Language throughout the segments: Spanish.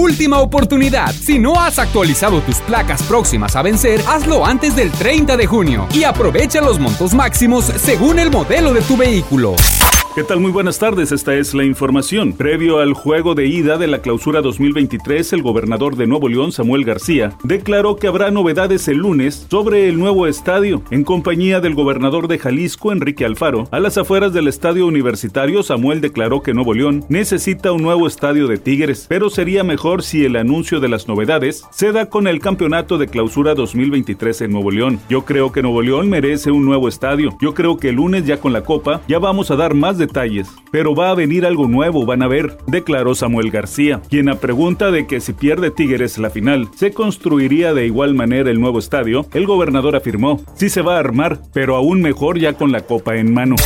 Última oportunidad. Si no has actualizado tus placas próximas a vencer, hazlo antes del 30 de junio y aprovecha los montos máximos según el modelo de tu vehículo. ¿Qué tal? Muy buenas tardes, esta es la información. Previo al juego de ida de la clausura 2023, el gobernador de Nuevo León, Samuel García, declaró que habrá novedades el lunes sobre el nuevo estadio, en compañía del gobernador de Jalisco, Enrique Alfaro. A las afueras del estadio universitario, Samuel declaró que Nuevo León necesita un nuevo estadio de Tigres, pero sería mejor si el anuncio de las novedades se da con el campeonato de clausura 2023 en Nuevo León. Yo creo que Nuevo León merece un nuevo estadio. Yo creo que el lunes ya con la Copa ya vamos a dar más detalles, pero va a venir algo nuevo, van a ver, declaró Samuel García, quien a pregunta de que si pierde Tigres la final, ¿se construiría de igual manera el nuevo estadio? El gobernador afirmó, sí se va a armar, pero aún mejor ya con la copa en mano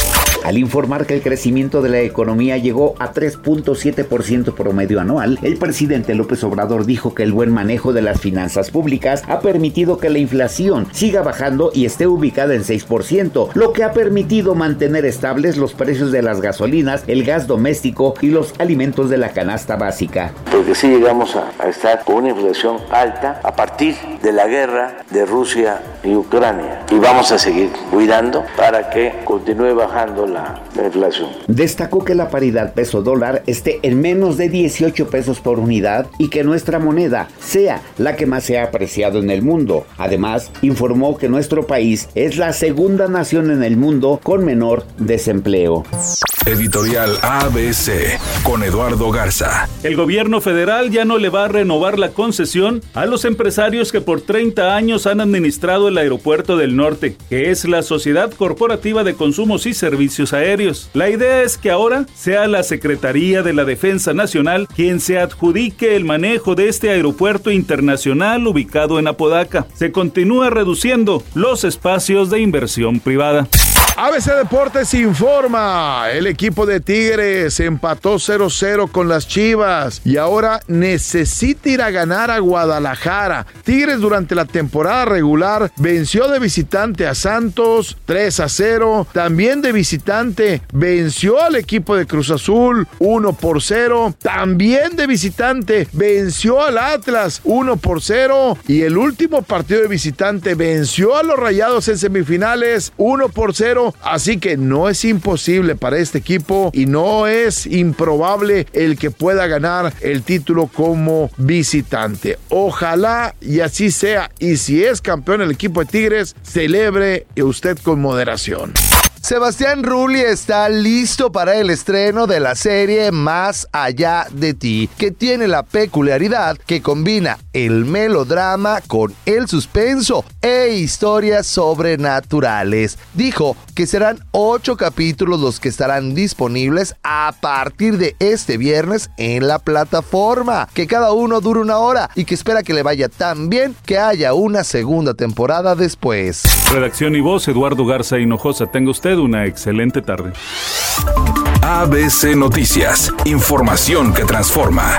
al informar que el crecimiento de la economía llegó a 3.7% promedio anual, el presidente López Obrador dijo que el buen manejo de las finanzas públicas ha permitido que la inflación siga bajando y esté ubicada en 6%, lo que ha permitido mantener estables los precios de las gasolinas, el gas doméstico y los alimentos de la canasta básica. Porque si llegamos a, estar con una inflación alta a partir de la guerra de Rusia y Ucrania y vamos a seguir cuidando para que continúe bajando la, inflación. Destacó que la paridad peso dólar esté en menos de 18 pesos por unidad y que nuestra moneda sea la que más se ha apreciado en el mundo. Además, informó que nuestro país es la segunda nación en el mundo con menor desempleo. Editorial ABC con Eduardo Garza. El gobierno federal ya no le va a renovar la concesión a los empresarios que por 30 años han administrado el aeropuerto del norte, que es la Sociedad Corporativa de Consumos y Servicios Aéreos. La idea es que ahora sea la Secretaría de la Defensa Nacional quien se adjudique el manejo de este aeropuerto internacional ubicado en Apodaca. Se continúa reduciendo los espacios de inversión privada. ABC Deportes informa, el equipo de Tigres empató 0-0 con las Chivas y ahora necesita ir a ganar a Guadalajara. Tigres durante la temporada regular venció de visitante a Santos 3-0, también de visitante venció al equipo de Cruz Azul 1 0, también de visitante venció al Atlas 1 0 y el último partido de visitante venció a los Rayados en semifinales 1 0 así que no es imposible para este equipo y no es improbable el que pueda ganar el título como visitante. Ojalá y así sea. Y si es campeón el equipo de Tigres, celebre usted con moderación. Sebastián Rulli está listo para el estreno de la serie Más allá de ti, que tiene la peculiaridad que combina el melodrama con el suspenso e historias sobrenaturales. Dijo que serán ocho capítulos los que estarán disponibles a partir de este viernes en la plataforma, que cada uno dura una hora y que espera que le vaya tan bien que haya una segunda temporada después. Redacción y voz, Eduardo Garza Hinojosa. Tenga una excelente tarde. ABC Noticias, información que transforma.